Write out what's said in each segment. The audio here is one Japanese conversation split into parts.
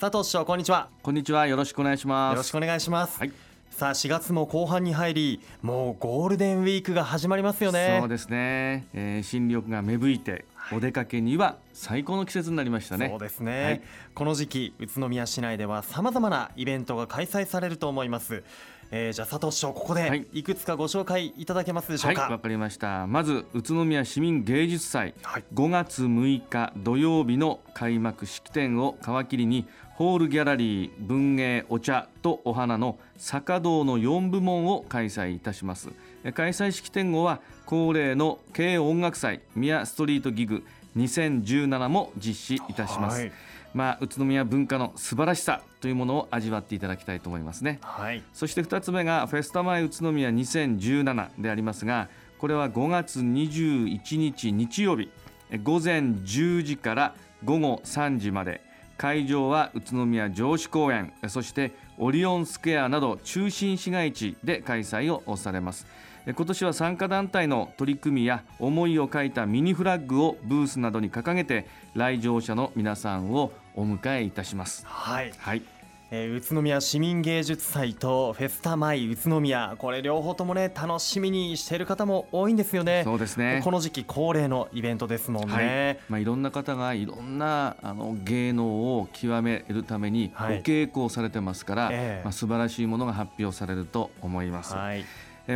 佐藤市長こんにちは。こんにちは。よろしくお願いします。よろしくお願いします、はい。さあ4月も後半に入りもうゴールデンウィークが始まりますよね。そうですね、えー、新緑が芽吹いて、お出かけには最高の季節になりましたね。そうですね、はい。この時期宇都宮市内ではさまざまなイベントが開催されると思います、えー、じゃあ佐藤市長ここはでい。いくつかご紹介いただけますでしょうか、はいわかりました。まず宇都宮市民芸術祭、はい。5月6日土曜日の開幕式典を皮切りにホールギャラリー文芸お茶とお花の坂堂の4部門を開催いたします。え開催式典後は恒例の軽音楽祭宮ストリートギグ2017も実施いたします、はい。まあ、宇都宮文化の素晴らしさというものを味わっていただきたいと思いますね。はい。そして2つ目がフェスタ前宇都宮2017でありますがこれは5月21日日曜日え午前10時から午後3時まで。会場は宇都宮城址公園えそしてオリオンスクエアなど中心市街地で開催をされます。え今年は参加団体の取り組みや思いを書いたミニフラッグをブースなどに掲げて来場者の皆さんをお迎えいたします。はい。はい。えー宇都宮市民芸術祭とフェスタマイ宇都宮これ両方ともね楽しみにしている方も多いんですよね。そうですね。この時期恒例のイベントですもんね、まあ、いろんな方がいろんなあの芸能を極めるためにおはい。稽古をされてますから、ええ。まあ、素晴らしいものが発表されると思います、はい。え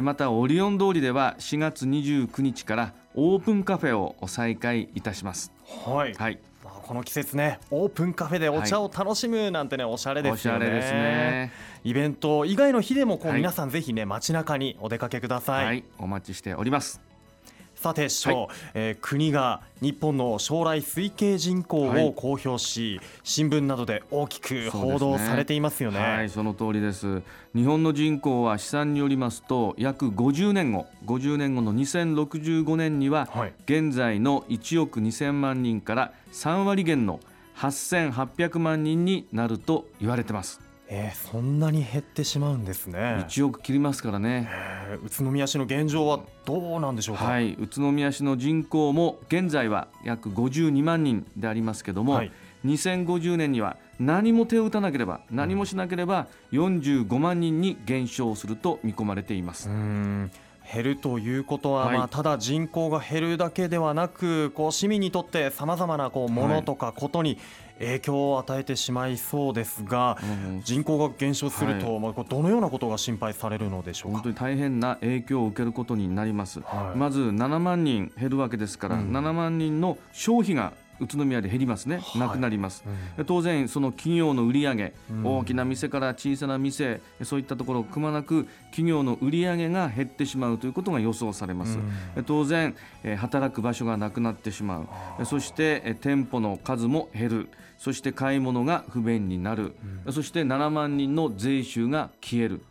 またオリオン通りでは4月29日からオープンカフェを再開いたします。はい、はい。まあこの季節ねオープンカフェでお茶を楽しむなんてねおしゃれでおすよね。しゃれですね。イベント以外の日でもこう、はい。皆さんぜひね街中にお出かけください、はい、お待ちしておりますさて市長、はえー国が日本の将来推計人口をはい。公表し、新聞などで大きく報道されていますよね。はいその通りです。日本の人口は試算によりますと約50年後50年後の2065年にははい。現在の1億2000万人から3割減の8800万人になると言われてますえーそんなに減ってしまうんですね、1億切りますからね。えー宇都宮市の現状はどうなんでしょうか、はい宇都宮市の人口も現在は約52万人でありますけども、はい。2050年には何も手を打たなければ何もしなければ45万人に減少すると見込まれています。うーん減るということは、はい。まあ、ただ人口が減るだけではなくこう市民にとってさまざまなこうものとかことに影響を与えてしまいそうですが、うん人口が減少すると、はまあ、どのようなことが心配されるのでしょうか？本当。に大変な影響を受けることになります、はい。まず7万人減るわけですから、うん。7万人の消費が宇都宮で減りますね、はい。なくなります、うん。当然その企業の売り上げ、うん。大きな店から小さな店そういったところをくまなく企業の売り上げが減ってしまうということが予想されます、うん。当然えー働く場所がなくなってしまう。そしてえー店舗の数も減る。そして買い物が不便になる、そして7万人の税収が消える、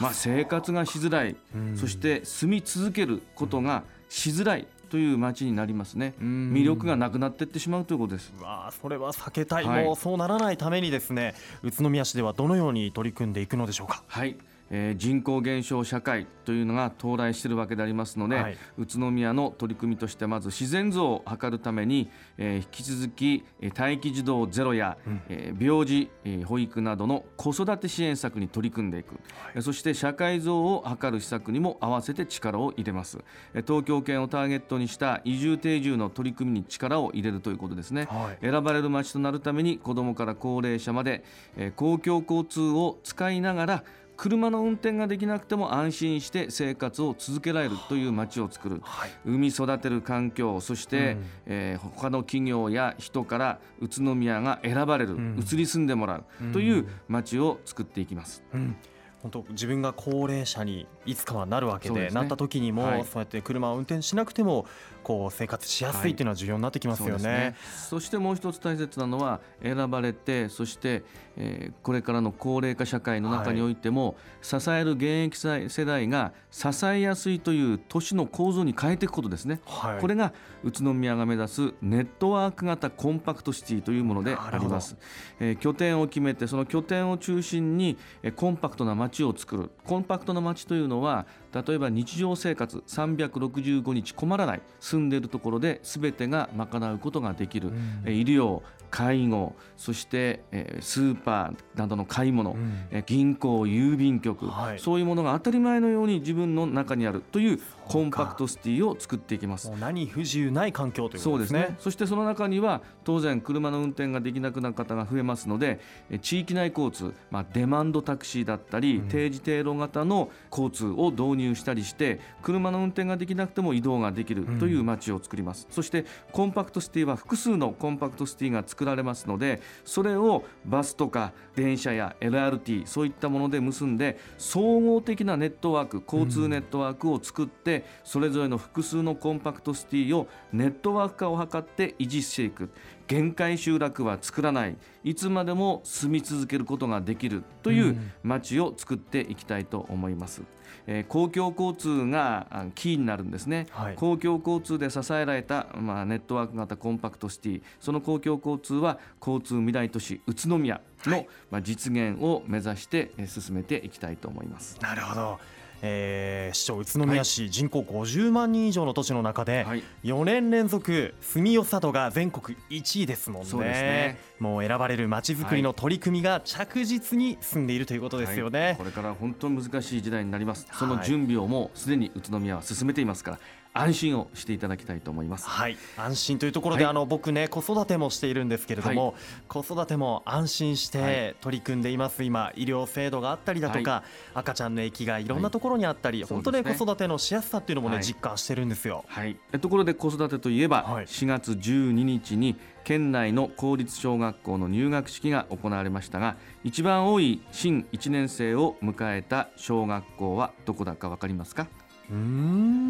まあ、生活がしづらい、うん。そして住み続けることがしづらいという街になりますね、うん。魅力がなくなっていってしまうということです。うわあそれは避けたい、はい。もうそうならないためにですね宇都宮市ではどのように取り組んでいくのでしょうか？はい、えー人口減少社会というのが到来しているわけでありますので、はい。宇都宮の取り組みとしてまず自然増を図るために、えー引き続きえー待機児童ゼロや、うん。えー病児、えー保育などの子育て支援策に取り組んでいく、えーそして社会増を図る施策にも合わせて力を入れます、えー東京圏をターゲットにした移住定住の取り組みに力を入れるということですね、はい。選ばれる街となるために子どもから高齢者まで、えー公共交通を使いながら車の運転ができなくても安心して生活を続けられるという街を作る。はい。産み育てる環境そして、うん。えー他の企業や人から宇都宮が選ばれる、うん。移り住んでもらうという街を作っていきます。うん本当自分が高齢者にいつかはなるわけでね。なった時にも、はい。そうやって車を運転しなくてもこう生活しやすいっていうのは重要になってきますよね。そうですそしてもう一つ大切なのは選ばれてそして、えーこれからの高齢化社会の中においても、支える現役世代が支えやすいという都市の構造に変えていくことですね。はい。これが宇都宮が目指すネットワーク型コンパクトシティというものであります、えー拠点を決めてその拠点を中心にえーコンパクトな街を作る。コンパクトな街というのは例えば日常生活365日困らない住んでいるところで全てが賄うことができる、うん。えー医療介護そして、えー、スーパーなどの買い物、うん、え銀行郵便局、はい、そういうものが当たり前のように自分の中にあるというコンパクトシティを作っていきます。何不自由ない環境ということですね、ね、そしてその中には当然車の運転ができなくなる方が増えますので地域内交通、まあ、デマンドタクシーだったり、うん、定時定路型の交通を導入したりして車の運転ができなくても移動ができるという街を作ります、うん、そしてコンパクトシティは複数のコンパクトシティが作られますのでそれをバスとか電車や LRT そういったもので結んで総合的なネットワーク交通ネットワークを作って、それぞれの複数のコンパクトシティをネットワーク化を図って維持していく。限界集落は作らない。いつまでも住み続けることができるという街を作っていきたいと思います。えー、公共交通がキーになるんですね、はい、公共交通で支えられた、まあ、ネットワーク型コンパクトシティ。その公共交通は交通未来都市宇都宮の、はい、まあ、実現を目指して進めていきたいと思います。なるほどえー、市長宇都宮市、人口50万人以上の都市の中で、4年連続住吉里が全国1位ですもんね。そうですね。もう選ばれるまちづくりの取り組みが着実に進んでいるということですよね、はい、これから本当に難しい時代になります。その準備をもうすでに宇都宮は進めていますから安心をしていただきたいと思います。はい、安心というところで、はい、あの僕ね子育てもしているんですけれども、はい、子育ても安心して取り組んでいます。今医療制度があったりだとか、はい、赤ちゃんの駅がいろんなところにあったり、本当ね子育てのしやすさっていうのもね、実感してるんですよ。はい。ところで子育てといえば、はい、4月12日に県内の公立小学校の入学式が行われましたが、一番多い新1年生を迎えた小学校はどこだかわかりますか？うん。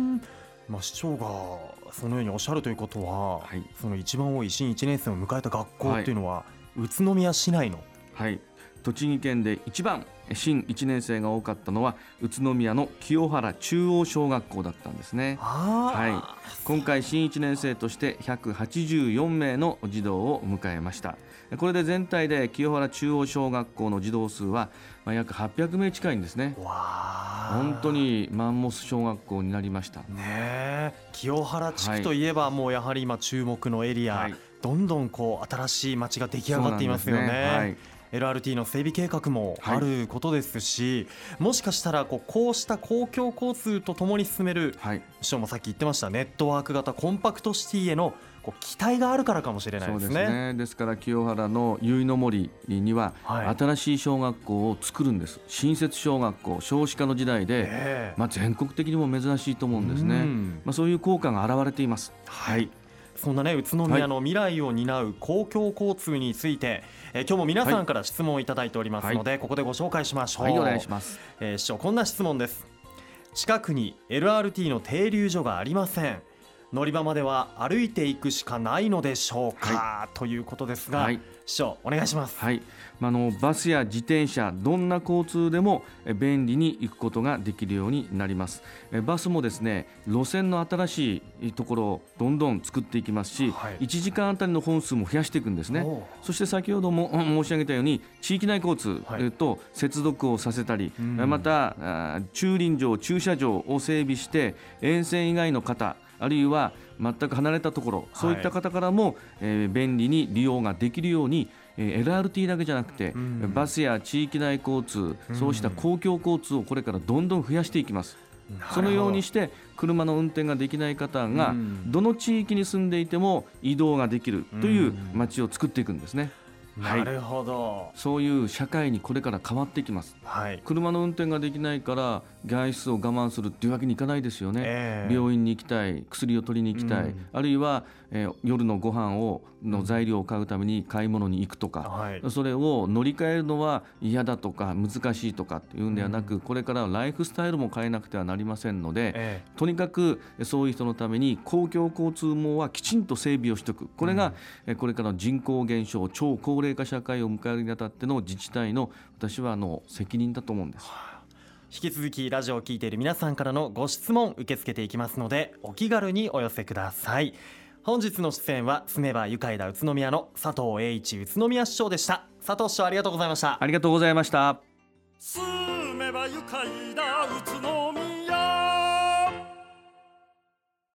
まあ、市長がそのようにおっしゃるということは、はい、その一番多い新1年生を迎えた学校っていうのは、はい、宇都宮市内の、はい、栃木県で一番新1年生が多かったのは宇都宮の清原中央小学校だったんですね、はい、今回新1年生として184名の児童を迎えました。これで全体で清原中央小学校の児童数は約800名近いんですね。本当にマンモス小学校になりました。ね清原地区といえばもうやはり今注目のエリア、はい、どんどんこう新しい街が出来上がっていますよね。LRT の整備計画もあることですし、はい、もしかしたらこうこうした公共交通とともに進める、はい、市長もさっき言ってましたネットワーク型コンパクトシティへのこう期待があるからかもしれないですね。ですねですから清原の結の森には新しい小学校を作るんです。新設小学校少子化の時代で、えー、まあ全国的にも珍しいと思うんですね。まあそういう効果が現れています。はい。そんなね宇都宮の未来を担う公共交通について、えー、今日も皆さんから質問をいただいておりますので、はい、ここでご紹介しましょう。はい、お願いします。えー、市長こんな質問です。近くに LRT の停留所がありません。乗り場までは歩いていくしかないのでしょうか、はい、ということですが、はい、市長お願いします。はい、あのバスや自転車どんな交通でも便利に行くことができるようになります。バスもですね路線の新しいところをどんどん作っていきますし、はい、1時間あたりの本数も増やしていくんですね。そして先ほども 申し上げたように地域内交通と接続をさせたり、また駐輪場駐車場を整備して沿線以外の方あるいは全く離れたところ、そういった方からも、えー、便利に利用ができるように、えー、LRT だけじゃなくて、うん、バスや地域内交通、そうした公共交通をこれからどんどん増やしていきます。そのようにして車の運転ができない方がどの地域に住んでいても移動ができるという街を作っていくんですね。なるほど、はい、そういう社会にこれから変わってきます、はい、車の運転ができないから外出を我慢するっていうわけにいかないですよね、えー、病院に行きたい薬を取りに行きたい、うん、あるいは、えー、夜のご飯をの材料を買うために買い物に行くとか、はい、それを乗り換えるのは嫌だとか難しいとかっていうんではなく、うん、これからライフスタイルも変えなくてはなりませんので、えー、とにかくそういう人のために公共交通網はきちんと整備をしておく。これが、うん、これからの人口減少超高齢化社会を迎えるにあたっての自治体の私はあの責任だと思うんです。引き続きラジオを聴いている皆さんからのご質問受け付けていきますのでお気軽にお寄せください。本日の出演は住めば愉快だ宇都宮の佐藤栄一宇都宮市長でした。佐藤市長ありがとうございました。ありがとうございました。住めば愉快だ宇都